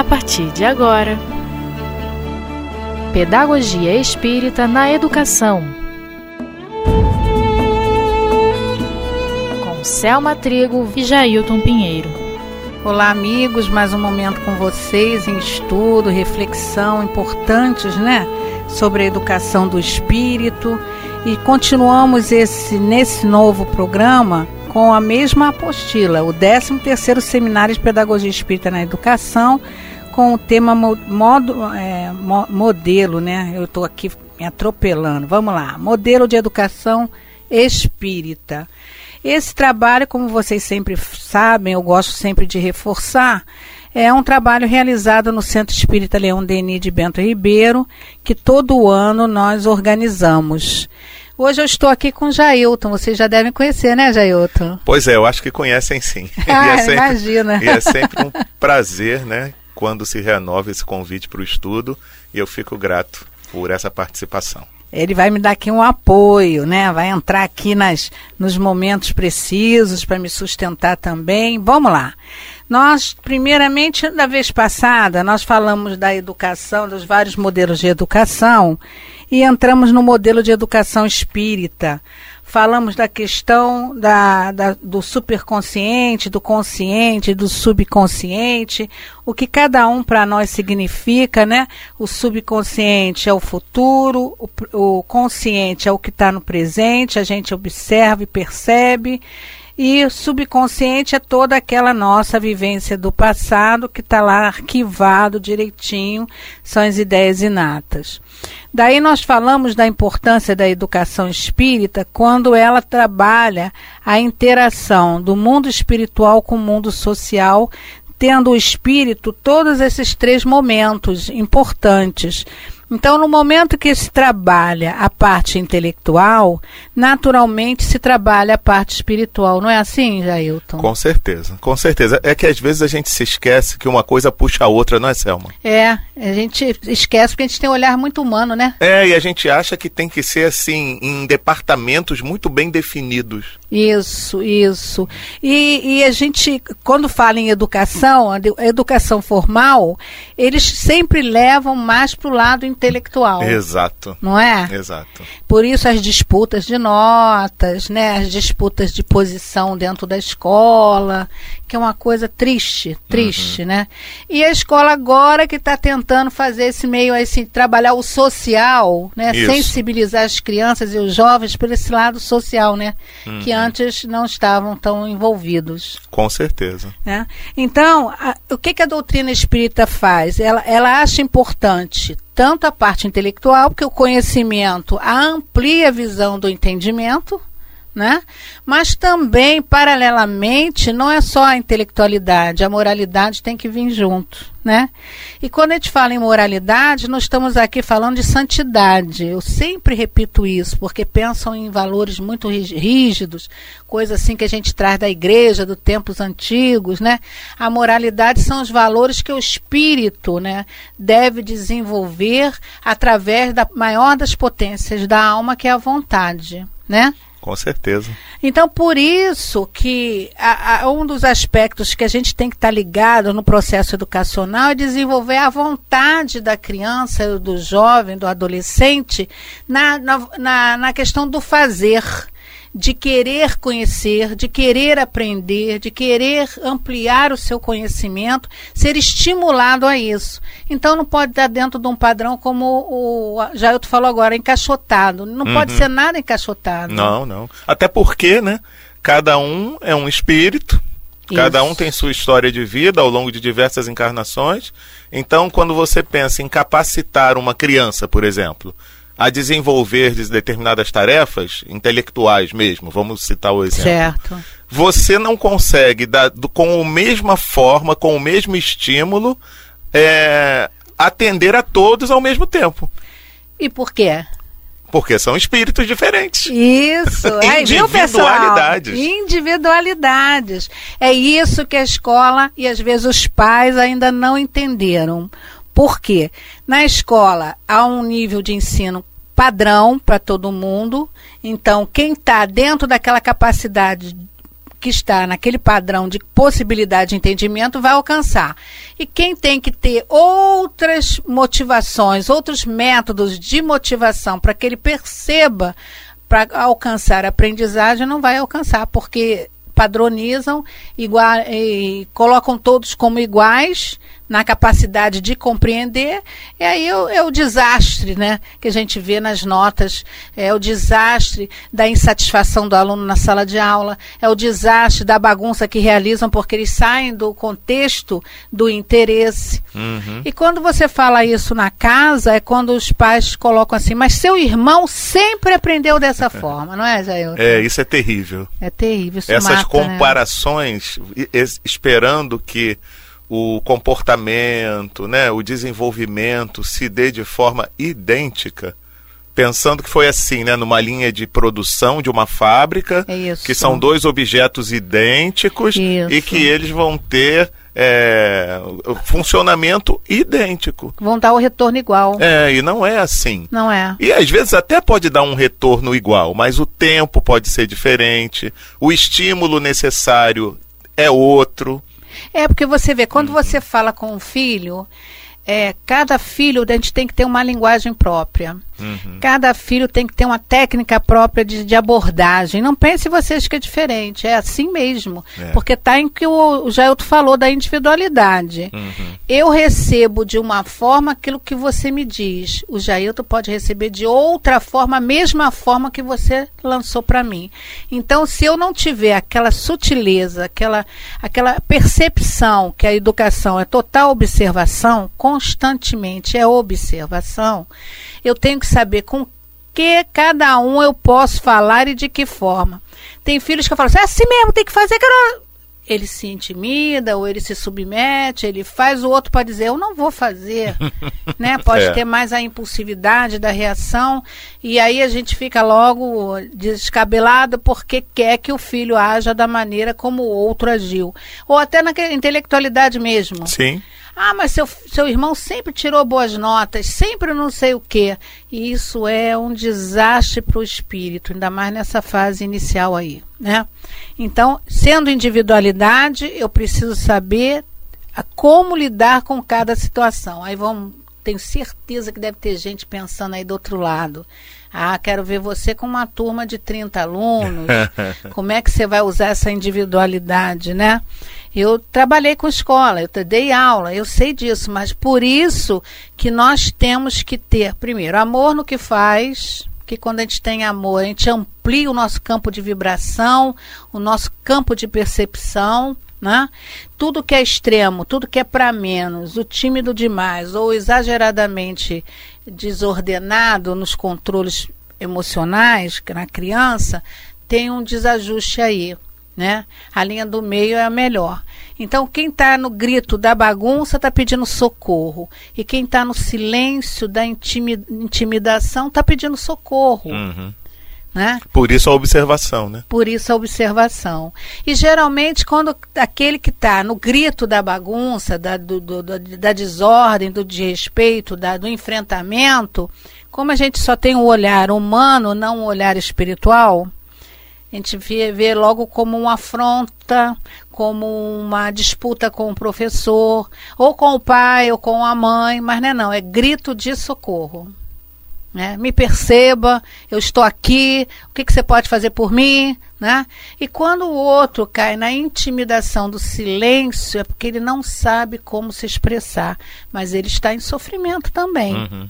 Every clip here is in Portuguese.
a partir de agora. Pedagogia Espírita na Educação. Com Selma Trigo e Jailton Pinheiro. Olá, amigos, mais um momento com vocês em estudo, reflexão importantes, né? Sobre a educação do espírito. E continuamos esse nesse novo programa com a mesma apostila, o 13º Seminário de Pedagogia Espírita na Educação, com o tema modo, é, modelo, né? Eu estou aqui me atropelando. Vamos lá. Modelo de educação espírita. Esse trabalho, como vocês sempre sabem, eu gosto sempre de reforçar, é um trabalho realizado no Centro Espírita Leão Denis de Bento Ribeiro, que todo ano nós organizamos. Hoje eu estou aqui com Jailton, vocês já devem conhecer, né, Jailton? Pois é, eu acho que conhecem sim. Ah, é sempre, imagina. E é sempre um prazer, né, quando se renova esse convite para o estudo, e eu fico grato por essa participação. Ele vai me dar aqui um apoio, né? Vai entrar aqui nas, nos momentos precisos para me sustentar também. Vamos lá. Nós, primeiramente, da vez passada, nós falamos da educação, dos vários modelos de educação, e entramos no modelo de educação espírita. Falamos da questão da, da, do superconsciente, do consciente, do subconsciente, o que cada um para nós significa, né? O subconsciente é o futuro, o, o consciente é o que está no presente, a gente observa e percebe, e subconsciente é toda aquela nossa vivência do passado que está lá arquivado direitinho, são as ideias inatas. Daí nós falamos da importância da educação espírita quando ela trabalha a interação do mundo espiritual com o mundo social, tendo o espírito todos esses três momentos importantes então, no momento que se trabalha a parte intelectual, naturalmente se trabalha a parte espiritual. Não é assim, Jailton? Com certeza, com certeza. É que às vezes a gente se esquece que uma coisa puxa a outra, não é, Selma? É, a gente esquece porque a gente tem um olhar muito humano, né? É, e a gente acha que tem que ser assim, em departamentos muito bem definidos. Isso, isso. E, e, a gente, quando fala em educação, a educação formal, eles sempre levam mais para o lado intelectual. Exato. Não é? Exato. Por isso as disputas de notas, né, as disputas de posição dentro da escola, que é uma coisa triste, triste, uhum. né? E a escola agora que está tentando fazer esse meio, assim, trabalhar o social, né? Isso. Sensibilizar as crianças e os jovens por esse lado social, né? Uhum. Que antes não estavam tão envolvidos. Com certeza. Né? Então, a, o que, que a doutrina espírita faz? Ela, ela acha importante tanto a parte intelectual, porque o conhecimento amplia a visão do entendimento, né? Mas também, paralelamente, não é só a intelectualidade, a moralidade tem que vir junto, né? E quando a gente fala em moralidade, nós estamos aqui falando de santidade. Eu sempre repito isso, porque pensam em valores muito rígidos, coisa assim que a gente traz da igreja, dos tempos antigos, né? A moralidade são os valores que o espírito, né, deve desenvolver através da maior das potências da alma, que é a vontade, né? Com certeza. Então, por isso que a, a, um dos aspectos que a gente tem que estar tá ligado no processo educacional é desenvolver a vontade da criança, do jovem, do adolescente, na, na, na, na questão do fazer de querer conhecer, de querer aprender, de querer ampliar o seu conhecimento, ser estimulado a isso. Então não pode estar dentro de um padrão como o Jailton falou agora, encaixotado. Não uhum. pode ser nada encaixotado. Não, não. Até porque, né? Cada um é um espírito, Cada um tem sua história de vida ao longo de diversas encarnações. Então, quando você pensa em capacitar uma criança, por exemplo, a desenvolver determinadas tarefas intelectuais mesmo, vamos citar o exemplo. Certo. Você não consegue, dar, com a mesma forma, com o mesmo estímulo, é, atender a todos ao mesmo tempo. E por quê? Porque são espíritos diferentes. Isso, é, Individualidades. Viu, Individualidades. É isso que a escola e às vezes os pais ainda não entenderam. Por quê? Na escola há um nível de ensino padrão para todo mundo. Então, quem está dentro daquela capacidade que está naquele padrão de possibilidade de entendimento vai alcançar. E quem tem que ter outras motivações, outros métodos de motivação para que ele perceba para alcançar a aprendizagem, não vai alcançar, porque padronizam igual, e colocam todos como iguais na capacidade de compreender, e aí é, é, o desastre né, que a gente vê nas notas, é o desastre da insatisfação do aluno na sala de aula, é o desastre da bagunça que realizam porque eles saem do contexto do interesse. Uhum. E quando você fala isso na casa, é quando os pais colocam assim, mas seu irmão sempre aprendeu dessa forma, não é, Jair? É, isso é terrível. É terrível. Essas mata, né? comparações, né? esperando que o comportamento, né, o desenvolvimento se dê de forma idêntica, pensando que foi assim, né, numa linha de produção de uma fábrica, Isso. que são dois objetos idênticos Isso. e que eles vão ter é, funcionamento idêntico. Vão dar o retorno igual. É, e não é assim. Não é. E às vezes até pode dar um retorno igual, mas o tempo pode ser diferente, o estímulo necessário é outro. É, porque você vê, quando você fala com um filho, é, cada filho a gente tem que ter uma linguagem própria. Uhum. Cada filho tem que ter uma técnica própria de, de, abordagem. Não pense vocês que é diferente, é assim mesmo. É. Porque está em que o, o Jailton falou da individualidade. Uhum. Eu recebo de uma forma aquilo que você me diz. O Jailton pode receber de outra forma, a mesma forma que você lançou para mim. Então, se eu não tiver aquela sutileza, aquela, aquela percepção que a educação é total observação, constantemente é observação eu tenho que saber com que cada um eu posso falar e de que forma. Tem filhos que falam assim, é assim mesmo, tem que fazer. Ele se intimida ou ele se submete, ele faz o outro para dizer, eu não vou fazer. né? Pode é. ter mais a impulsividade da reação e aí a gente fica logo descabelado porque quer que o filho haja da maneira como o outro agiu. Ou até na intelectualidade mesmo. Sim. Ah, mas seu, seu irmão sempre tirou boas notas, sempre não sei o quê. E isso é um desastre para o espírito, ainda mais nessa fase inicial aí, né? Então, sendo individualidade, eu preciso saber como lidar com cada situação. Aí vamos, tenho certeza que deve ter gente pensando aí do outro lado. Ah, quero ver você com uma turma de 30 alunos. Como é que você vai usar essa individualidade, né? Eu trabalhei com escola, eu dei aula, eu sei disso, mas por isso que nós temos que ter, primeiro, amor no que faz, que quando a gente tem amor, a gente amplia o nosso campo de vibração, o nosso campo de percepção, né? Tudo que é extremo, tudo que é para menos, o tímido demais ou exageradamente desordenado nos controles emocionais na criança, tem um desajuste aí né? A linha do meio é a melhor. Então, quem está no grito da bagunça está pedindo socorro. E quem está no silêncio da intimidação está pedindo socorro. Uhum. Né? Por isso a observação, né? Por isso a observação. E geralmente, quando aquele que está no grito da bagunça, da, do, do, da desordem, do desrespeito, da, do enfrentamento, como a gente só tem o um olhar humano, não um olhar espiritual, a gente vê, vê logo como uma afronta, como uma disputa com o professor, ou com o pai, ou com a mãe, mas não é não, é grito de socorro. Né? Me perceba, eu estou aqui, o que, que você pode fazer por mim? Né? E quando o outro cai na intimidação do silêncio, é porque ele não sabe como se expressar, mas ele está em sofrimento também. Uhum.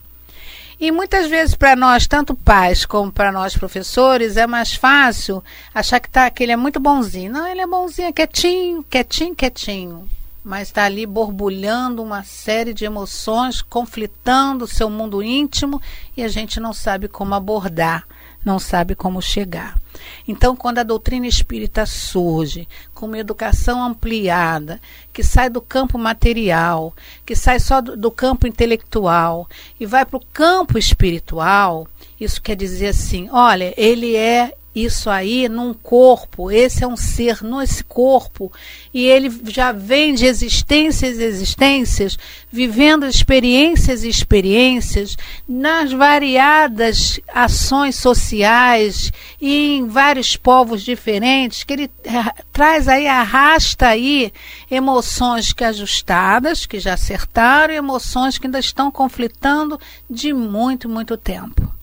E muitas vezes para nós, tanto pais como para nós professores, é mais fácil achar que, tá, que ele é muito bonzinho. Não, ele é bonzinho, é quietinho, quietinho, quietinho. Mas está ali borbulhando uma série de emoções, conflitando o seu mundo íntimo e a gente não sabe como abordar não sabe como chegar. Então, quando a doutrina espírita surge com uma educação ampliada, que sai do campo material, que sai só do, do campo intelectual e vai para o campo espiritual, isso quer dizer assim: olha, ele é isso aí num corpo, esse é um ser nesse corpo, e ele já vem de existências e existências, vivendo experiências e experiências nas variadas ações sociais e em vários povos diferentes, que ele eh, traz aí, arrasta aí emoções que ajustadas, que já acertaram, e emoções que ainda estão conflitando de muito, muito tempo.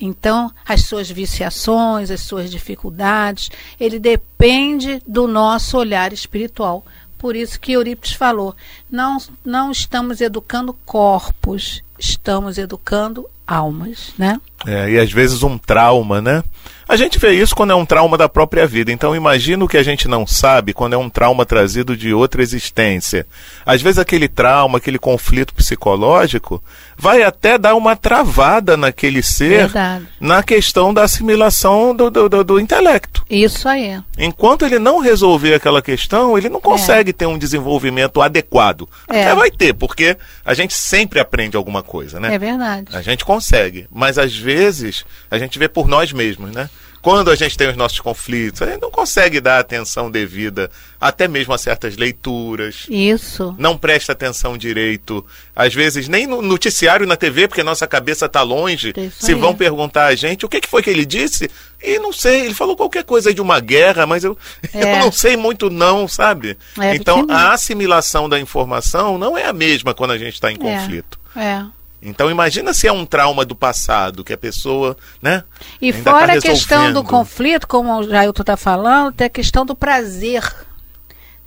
Então, as suas viciações, as suas dificuldades, ele depende do nosso olhar espiritual. Por isso que Eurípides falou: não, não estamos educando corpos, estamos educando almas, né? É, e às vezes um trauma, né? A gente vê isso quando é um trauma da própria vida. Então imagina o que a gente não sabe quando é um trauma trazido de outra existência. Às vezes aquele trauma, aquele conflito psicológico, vai até dar uma travada naquele ser Verdade. na questão da assimilação do, do, do, do intelecto. Isso aí. Enquanto ele não resolver aquela questão, ele não consegue ter um desenvolvimento adequado. É. Até vai ter, porque a gente sempre aprende alguma coisa, né? É verdade. A gente consegue, mas às vezes a gente vê por nós mesmos, né? Quando a gente tem os nossos conflitos, a gente não consegue dar atenção devida, até mesmo a certas leituras. Isso. Não presta atenção direito, às vezes nem no noticiário na TV, porque nossa cabeça está longe. Isso Se aí. vão perguntar a gente o que, que foi que ele disse, e não sei, ele falou qualquer coisa de uma guerra, mas eu, É. eu não sei muito não, sabe? É, então a assimilação da informação não é a mesma quando a gente está em conflito. É. Então imagina se é um trauma do passado, que a pessoa, né? E ainda fora tá a questão do conflito, como o Jailton está falando, tem a questão do prazer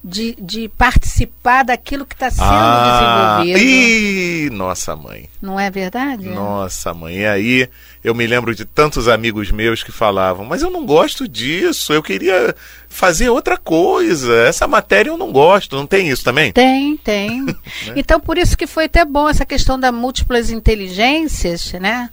de, de participar daquilo que está sendo Ah, desenvolvido. ih, nossa mãe. Não é verdade? Nossa mãe. E aí eu me lembro de tantos amigos meus que falavam, mas eu não gosto disso, eu queria fazer outra coisa. Essa matéria eu não gosto, não tem isso também? Tem, tem. Então, por isso que foi até bom essa questão das múltiplas inteligências, né?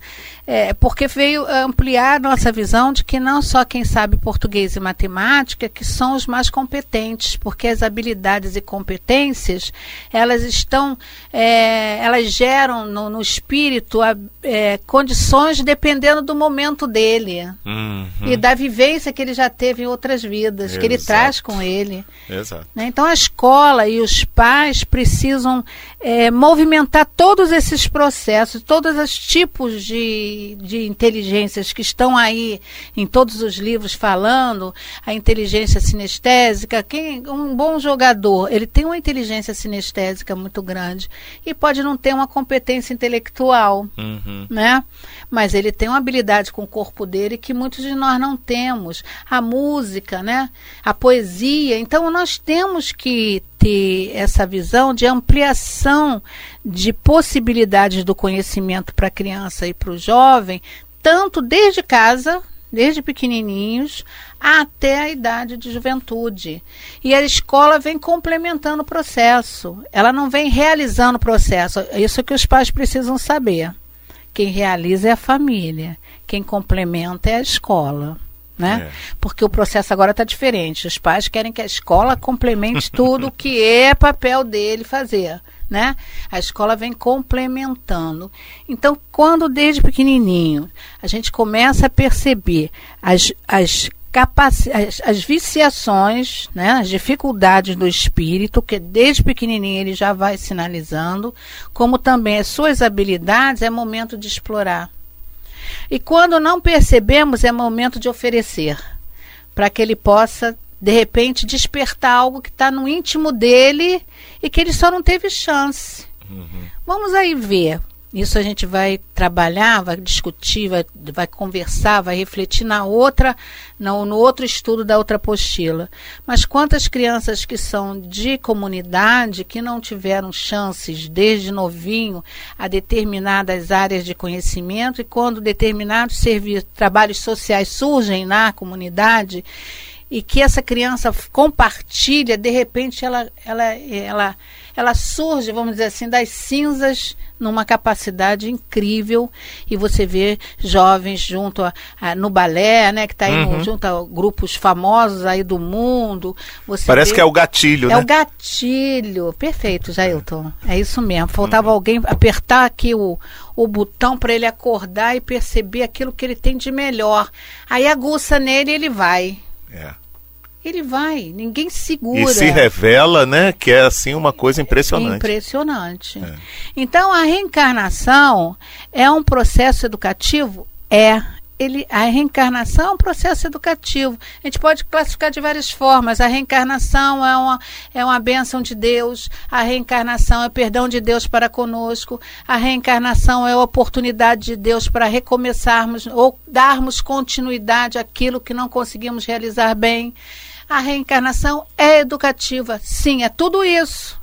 É, porque veio ampliar a nossa visão de que não só quem sabe português e matemática que são os mais competentes, porque as habilidades e competências, elas estão, é, elas geram no, no espírito a- é, condições dependendo do momento dele Uhum, e da vivência que ele já teve em outras vidas, que ele Exato. traz com ele. exato. Né? Então a escola e os pais precisam eh, movimentar todos esses processos, todos os tipos de, de inteligências que estão aí em todos os livros falando, a inteligência sinestésica. Quem, um bom jogador, ele tem uma inteligência sinestésica muito grande e pode não ter uma competência intelectual Uhum. né? Mas ele tem uma habilidade com o corpo dele que muitos de nós não temos. A música, né? A poesia. Então nós temos que ter essa visão de ampliação de possibilidades do conhecimento para a criança e para o jovem, tanto desde casa, desde pequenininhos, até a idade de juventude. E a escola vem complementando o processo. Ela não vem realizando o processo. Isso que os pais precisam saber. Quem realiza é a família, quem complementa é a escola. Né? É. Porque o processo agora está diferente. Os pais querem que a escola complemente tudo o que é papel dele fazer. Né? A escola vem complementando. Então, quando desde pequenininho a gente começa a perceber as, as, capaci as, as viciações, né? as dificuldades do espírito, que desde pequenininho ele já vai sinalizando, como também as suas habilidades, é momento de explorar. E quando não percebemos, é momento de oferecer, para que ele possa, de repente, despertar algo que está no íntimo dele e que ele só não teve chance. Vamos aí ver. Isso a gente vai trabalhar, vai discutir, vai, vai conversar, vai refletir na outra, no, no outro estudo da outra apostila. Mas quantas crianças que são de comunidade que não tiveram chances desde novinho a determinadas áreas de conhecimento e quando determinados serviços, trabalhos sociais surgem na comunidade, e que essa criança compartilha, de repente ela, ela, ela, ela surge, vamos dizer assim, das cinzas numa capacidade incrível e você vê jovens junto a, a no balé, né, que está aí uhum. junto a grupos famosos aí do mundo. Parece vê, que é o gatilho, é né? É o gatilho, perfeito, Jailton. É isso mesmo. Faltava uhum. alguém apertar aqui o, o botão para ele acordar e perceber aquilo que ele tem de melhor. Aí aguça nele e ele vai. É ele vai, ninguém segura. E se revela, né, que é assim uma coisa impressionante. Impressionante. É. Então a reencarnação é um processo educativo? É. Ele, a reencarnação é um processo educativo. A gente pode classificar de várias formas. A reencarnação é uma, é uma bênção de Deus, a reencarnação é perdão de Deus para conosco, a reencarnação é a oportunidade de Deus para recomeçarmos ou darmos continuidade àquilo que não conseguimos realizar bem. A reencarnação é educativa. Sim, é tudo isso.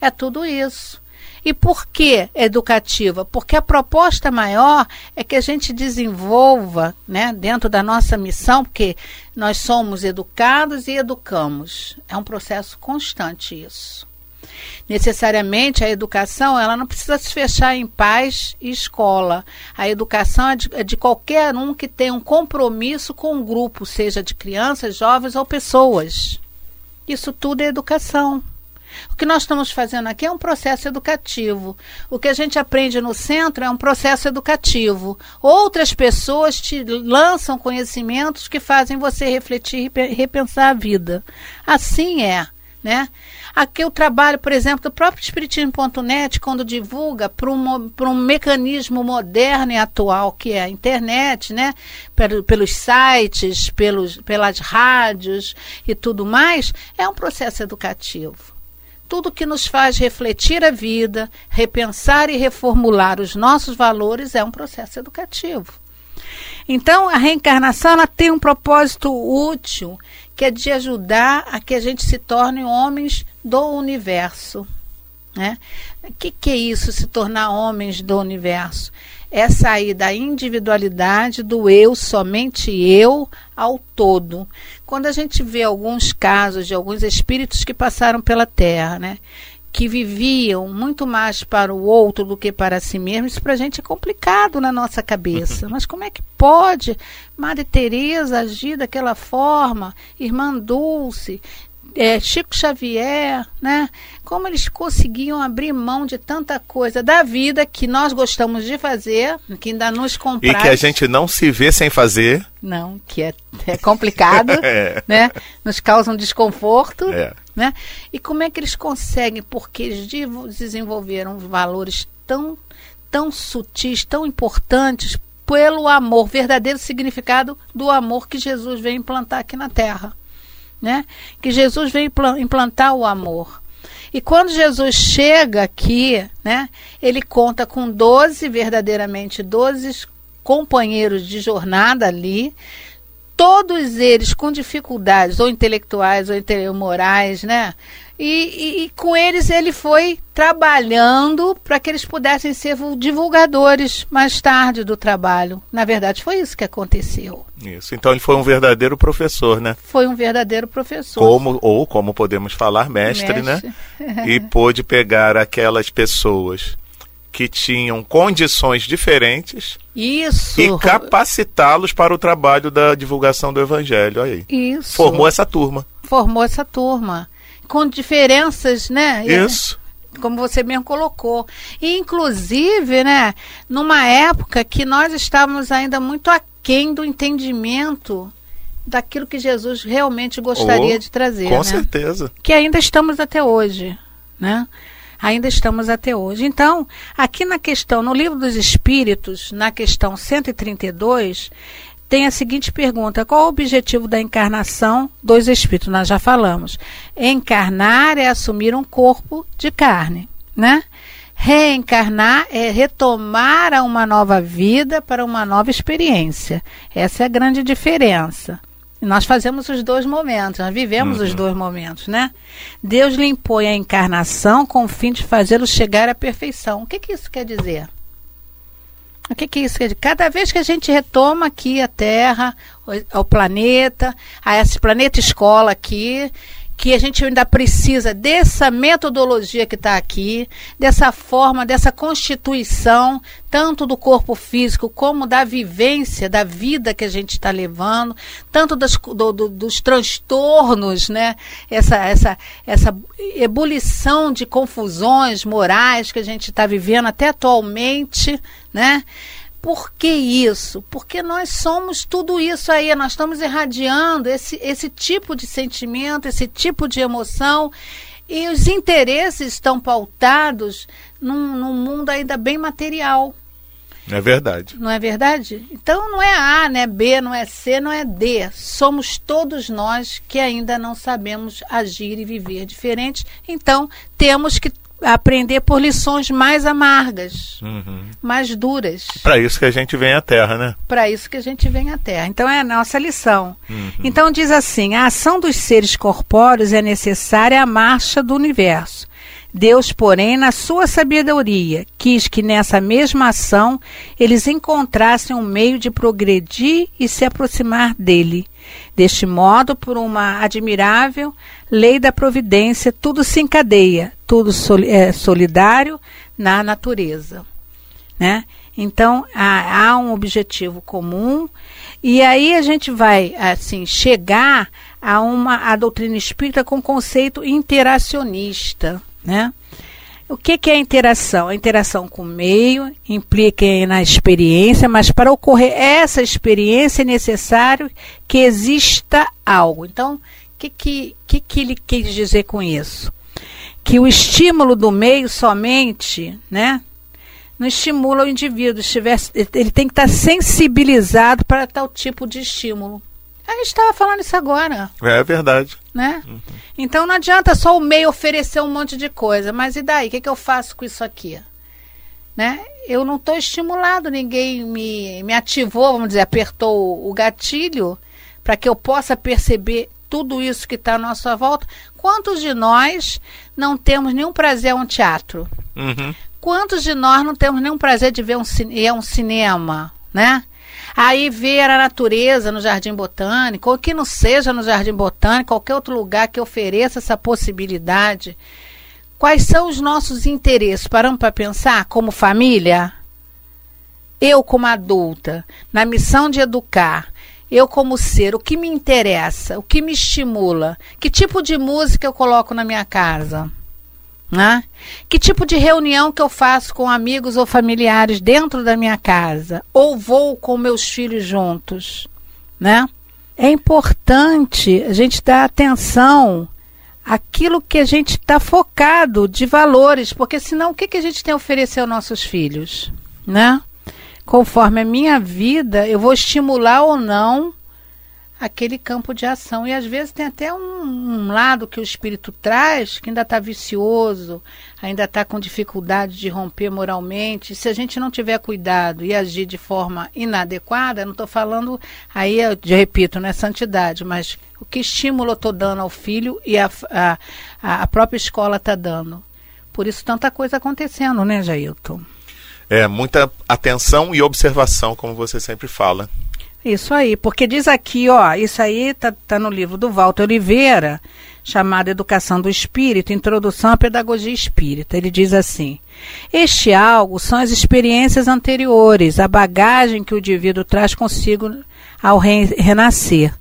É tudo isso. E por que educativa? Porque a proposta maior é que a gente desenvolva, né, dentro da nossa missão, porque nós somos educados e educamos. É um processo constante isso necessariamente a educação ela não precisa se fechar em paz e escola. A educação é de, é de qualquer um que tenha um compromisso com um grupo, seja de crianças, jovens ou pessoas. Isso tudo é educação. O que nós estamos fazendo aqui é um processo educativo. O que a gente aprende no centro é um processo educativo. Outras pessoas te lançam conhecimentos que fazem você refletir e repensar a vida. Assim é. Né? Aqui o trabalho, por exemplo, do próprio Espiritismo.net, quando divulga para um, mecanismo moderno e atual, que é a internet, né? pelos sites, pelos, pelas rádios e tudo mais, é um processo educativo. Tudo que nos faz refletir a vida, repensar e reformular os nossos valores é um processo educativo. Então, a reencarnação ela tem um propósito útil que é de ajudar a que a gente se torne homens do universo. Né? O que, que é isso, se tornar homens do universo? É sair da individualidade, do eu, somente eu, ao todo. Quando a gente vê alguns casos de alguns espíritos que passaram pela Terra, né? Que viviam muito mais para o outro do que para si mesmo, isso para a gente é complicado na nossa cabeça. Mas como é que pode Madre Teresa agir daquela forma, Irmã Dulce, é, Chico Xavier, né? Como eles conseguiam abrir mão de tanta coisa da vida que nós gostamos de fazer, que ainda nos comprar. E que a gente não se vê sem fazer. Não, que é, é complicado, é. né? Nos causa um desconforto, é. Né? E como é que eles conseguem? Porque eles desenvolveram valores tão, tão sutis, tão importantes pelo amor, verdadeiro significado do amor que Jesus veio implantar aqui na Terra né? Que Jesus veio implantar o amor. E quando Jesus chega aqui, né, ele conta com 12, verdadeiramente 12 companheiros de jornada ali, todos eles com dificuldades, ou intelectuais, ou morais, né? E, e, e, com eles ele foi trabalhando para que eles pudessem ser divulgadores mais tarde do trabalho. Na verdade, foi isso que aconteceu. Isso. Então ele foi um verdadeiro professor, né? Foi um verdadeiro professor. Como ou como podemos falar, mestre, né? mestre. né? e pôde pegar aquelas pessoas que tinham condições diferentes isso. e capacitá-los para o trabalho da divulgação do evangelho aí. Isso. Formou essa turma. Formou essa turma com diferenças, né? Isso. Como você mesmo colocou. E, inclusive, né, numa época que nós estávamos ainda muito aquém do entendimento daquilo que Jesus realmente gostaria oh, de trazer. Com né? certeza. Que ainda estamos até hoje, né? Ainda estamos até hoje. Então, aqui na questão, no livro dos Espíritos, na questão 132, tem a seguinte pergunta: qual o objetivo da encarnação dos espíritos? Nós já falamos. Encarnar é assumir um corpo de carne, né? Reencarnar é retomar a uma nova vida para uma nova experiência. Essa é a grande diferença. Nós fazemos os dois momentos, nós vivemos uhum. os dois momentos, né? Deus lhe impõe a encarnação com o fim de fazê-lo chegar à perfeição. O que, que isso quer dizer? O que, que isso? Cada vez que a gente retoma aqui a Terra, o, o planeta, a esse planeta escola aqui, que a gente ainda precisa dessa metodologia que está aqui, dessa forma, dessa constituição, tanto do corpo físico como da vivência, da vida que a gente está levando, tanto das, do, do, dos transtornos, né? essa, essa, essa ebulição de confusões morais que a gente está vivendo até atualmente, né? Por que isso? Porque nós somos tudo isso aí, nós estamos irradiando esse, esse tipo de sentimento, esse tipo de emoção, e os interesses estão pautados num, num mundo ainda bem material. É verdade. Não é verdade? Então não é A, não é B, não é C, não é D. Somos todos nós que ainda não sabemos agir e viver diferente. Então temos que aprender por lições mais amargas, uhum. mais duras. Para isso que a gente vem à Terra, né? Para isso que a gente vem à Terra. Então é a nossa lição. Uhum. Então diz assim: a ação dos seres corpóreos é necessária à marcha do universo. Deus, porém, na sua sabedoria, quis que nessa mesma ação eles encontrassem um meio de progredir e se aproximar dele. Deste modo, por uma admirável lei da providência, tudo se encadeia, tudo é solidário na natureza. Né? Então, há, há um objetivo comum e aí a gente vai assim chegar a uma a doutrina espírita com conceito interacionista, né? O que, que é interação? A interação com o meio implica na experiência, mas para ocorrer essa experiência é necessário que exista algo. Então, o que, que, que, que ele quis dizer com isso? Que o estímulo do meio somente, né, não estimula o indivíduo. Ele tem que estar sensibilizado para tal tipo de estímulo. A gente estava falando isso agora. É verdade. Né? Uhum. Então não adianta só o meio oferecer um monte de coisa. Mas e daí? O que, que eu faço com isso aqui? Né? Eu não estou estimulado, ninguém me, me ativou, vamos dizer, apertou o gatilho para que eu possa perceber tudo isso que está à nossa volta. Quantos de nós não temos nenhum prazer a um teatro? Uhum. Quantos de nós não temos nenhum prazer de ver um, ir a um cinema, né? Aí ver a natureza no Jardim Botânico, ou que não seja no Jardim Botânico, qualquer outro lugar que ofereça essa possibilidade. Quais são os nossos interesses? Paramos para pensar como família? Eu, como adulta, na missão de educar, eu como ser, o que me interessa, o que me estimula, que tipo de música eu coloco na minha casa? Né? Que tipo de reunião que eu faço com amigos ou familiares dentro da minha casa? Ou vou com meus filhos juntos? Né? É importante a gente dar atenção àquilo que a gente está focado de valores, porque senão o que, que a gente tem a oferecer aos nossos filhos? Né? Conforme a minha vida, eu vou estimular ou não aquele campo de ação. E às vezes tem até um, um lado que o espírito traz que ainda está vicioso, ainda está com dificuldade de romper moralmente. Se a gente não tiver cuidado e agir de forma inadequada, não estou falando, aí eu repito, não é santidade, mas o que estímulo eu estou dando ao filho e a, a, a própria escola está dando. Por isso tanta coisa acontecendo, né, Jailton? É, muita atenção e observação, como você sempre fala. Isso aí, porque diz aqui, ó, isso aí tá, tá no livro do Walter Oliveira, chamado Educação do Espírito, Introdução à Pedagogia Espírita. Ele diz assim: Este algo são as experiências anteriores, a bagagem que o indivíduo traz consigo ao re renascer.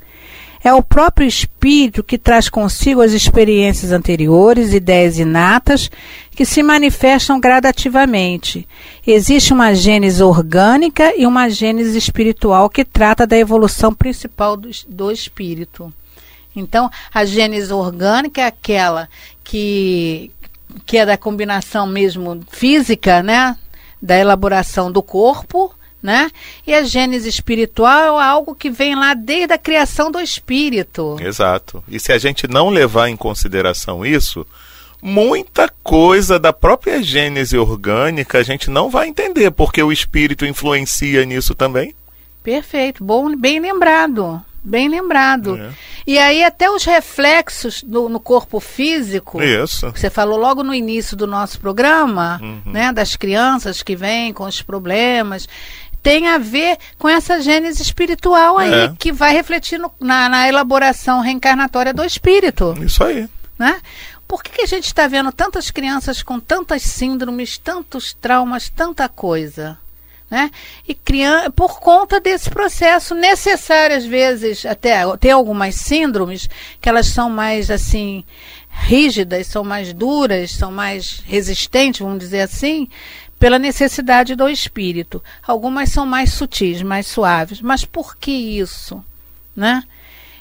É o próprio espírito que traz consigo as experiências anteriores, ideias inatas, que se manifestam gradativamente. Existe uma gênese orgânica e uma gênese espiritual que trata da evolução principal do, do espírito. Então, a gênese orgânica é aquela que, que é da combinação mesmo física, né? Da elaboração do corpo né? E a gênese espiritual é algo que vem lá desde a criação do espírito. Exato. E se a gente não levar em consideração isso, muita coisa da própria gênese orgânica a gente não vai entender, porque o espírito influencia nisso também. Perfeito, bom, bem lembrado. Bem lembrado. É. E aí até os reflexos no, no corpo físico. Isso. Você falou logo no início do nosso programa, Uhum. né, das crianças que vêm com os problemas, tem a ver com essa gênese espiritual aí, É. que vai refletir no- na, na elaboração reencarnatória do espírito, Isso aí. né? Por que, que a gente está vendo tantas crianças com tantas síndromes, tantos traumas, tanta coisa? Né? E crian por conta desse processo necessário, às vezes, até tem algumas síndromes que elas são mais assim rígidas, são mais duras, são mais resistentes, vamos dizer assim, pela necessidade do espírito. Algumas são mais sutis, mais suaves. Mas por que isso? Né?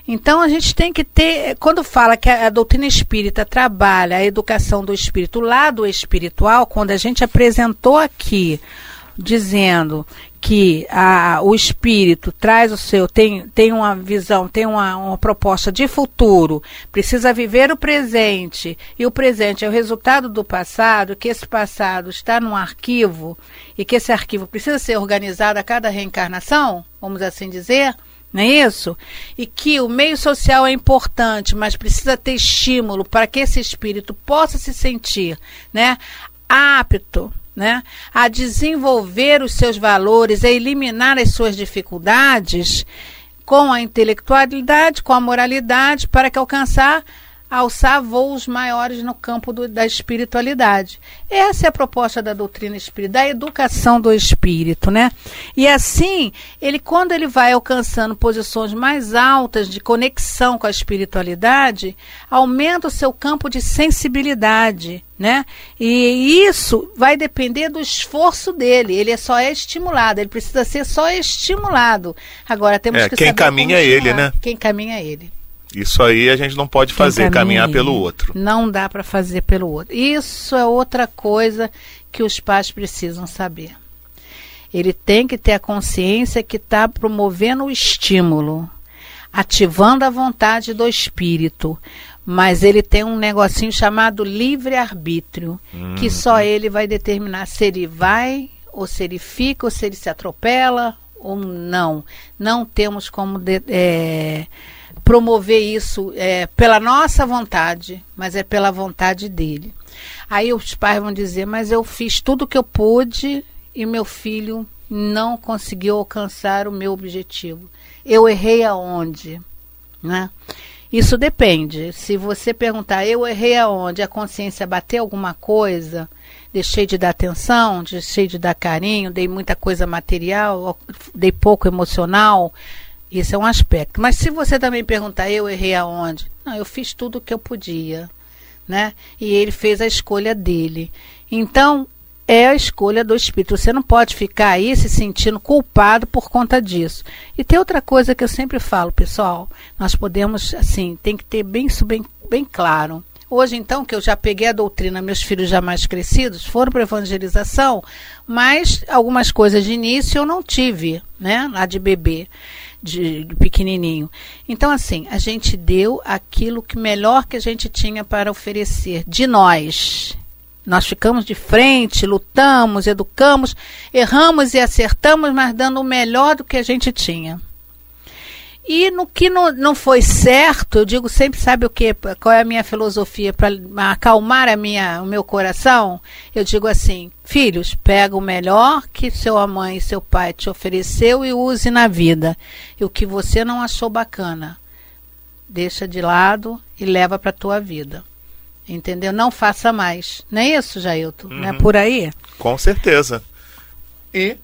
Então a gente tem que ter, quando fala que a, a doutrina espírita trabalha a educação do espírito, o lado espiritual, quando a gente apresentou aqui dizendo que a, o espírito traz o seu, tem, tem uma visão, tem uma, uma proposta de futuro, precisa viver o presente, e o presente é o resultado do passado, que esse passado está num arquivo, e que esse arquivo precisa ser organizado a cada reencarnação, vamos assim dizer, não é isso? E que o meio social é importante, mas precisa ter estímulo para que esse espírito possa se sentir né, apto né, a desenvolver os seus valores, a eliminar as suas dificuldades com a intelectualidade, com a moralidade, para que alcançar alçar voos maiores no campo do, da espiritualidade. Essa é a proposta da doutrina espírita, da educação do espírito, né? E assim, ele quando ele vai alcançando posições mais altas de conexão com a espiritualidade, aumenta o seu campo de sensibilidade, né? E isso vai depender do esforço dele. Ele é só é estimulado, ele precisa ser só estimulado. Agora temos É, que quem saber caminha é ele, né? Quem caminha é ele. Isso aí a gente não pode fazer, caminha caminhar é pelo outro. Não dá para fazer pelo outro. Isso é outra coisa que os pais precisam saber. Ele tem que ter a consciência que está promovendo o estímulo, ativando a vontade do espírito. Mas ele tem um negocinho chamado livre-arbítrio, que só ele vai determinar se ele vai, ou se ele fica, ou se ele se atropela, ou não. Não temos como de- é, promover isso é, pela nossa vontade, mas é pela vontade dele. Aí os pais vão dizer, mas eu fiz tudo o que eu pude e meu filho não conseguiu alcançar o meu objetivo. Eu errei aonde? Né? Isso depende. Se você perguntar, eu errei aonde? A consciência bateu alguma coisa? Deixei de dar atenção? Deixei de dar carinho? Dei muita coisa material? Dei pouco emocional? Isso é um aspecto. Mas se você também perguntar, eu errei aonde? Não, eu fiz tudo o que eu podia. Né? E ele fez a escolha dele. Então, é a escolha do espírito. Você não pode ficar aí se sentindo culpado por conta disso. E tem outra coisa que eu sempre falo, pessoal. Nós podemos, assim, tem que ter bem isso bem, bem claro. Hoje, então, que eu já peguei a doutrina, meus filhos já mais crescidos foram para evangelização, mas algumas coisas de início eu não tive, né? Lá de bebê, de, de pequenininho. Então, assim, a gente deu aquilo que melhor que a gente tinha para oferecer de nós. Nós ficamos de frente, lutamos, educamos, erramos e acertamos, mas dando o melhor do que a gente tinha. E no que não, não foi certo, eu digo sempre, sabe o que? Qual é a minha filosofia para acalmar a minha, o meu coração? Eu digo assim, filhos, pega o melhor que sua mãe e seu pai te ofereceu e use na vida. E o que você não achou bacana, deixa de lado e leva para a tua vida. Entendeu? Não faça mais. Não é isso, Jailton? Não é por aí? Com certeza. E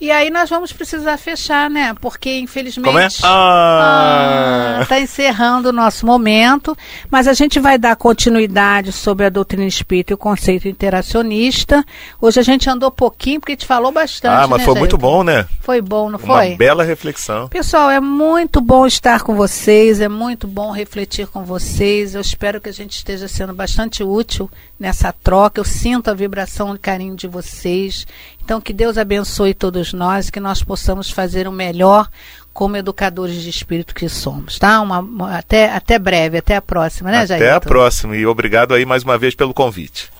E aí nós vamos precisar fechar, né? Porque, infelizmente. como é? Ah, Está encerrando o nosso momento, mas a gente vai dar continuidade sobre a doutrina espírita e o conceito interacionista. Hoje a gente andou pouquinho, porque a gente falou bastante. ah, mas né, foi muito Jailton? bom, né? Foi bom, não Uma foi? bela reflexão. Pessoal, é muito bom estar com vocês, é muito bom refletir com vocês. Eu espero que a gente esteja sendo bastante útil nessa troca. Eu sinto a vibração e carinho de vocês. Então, que Deus abençoe todos nós, que nós possamos fazer o melhor como educadores de espírito que somos, tá? Uma, uma- até, até breve, até a próxima, né, Jair? Até a próxima e obrigado aí mais uma vez pelo convite.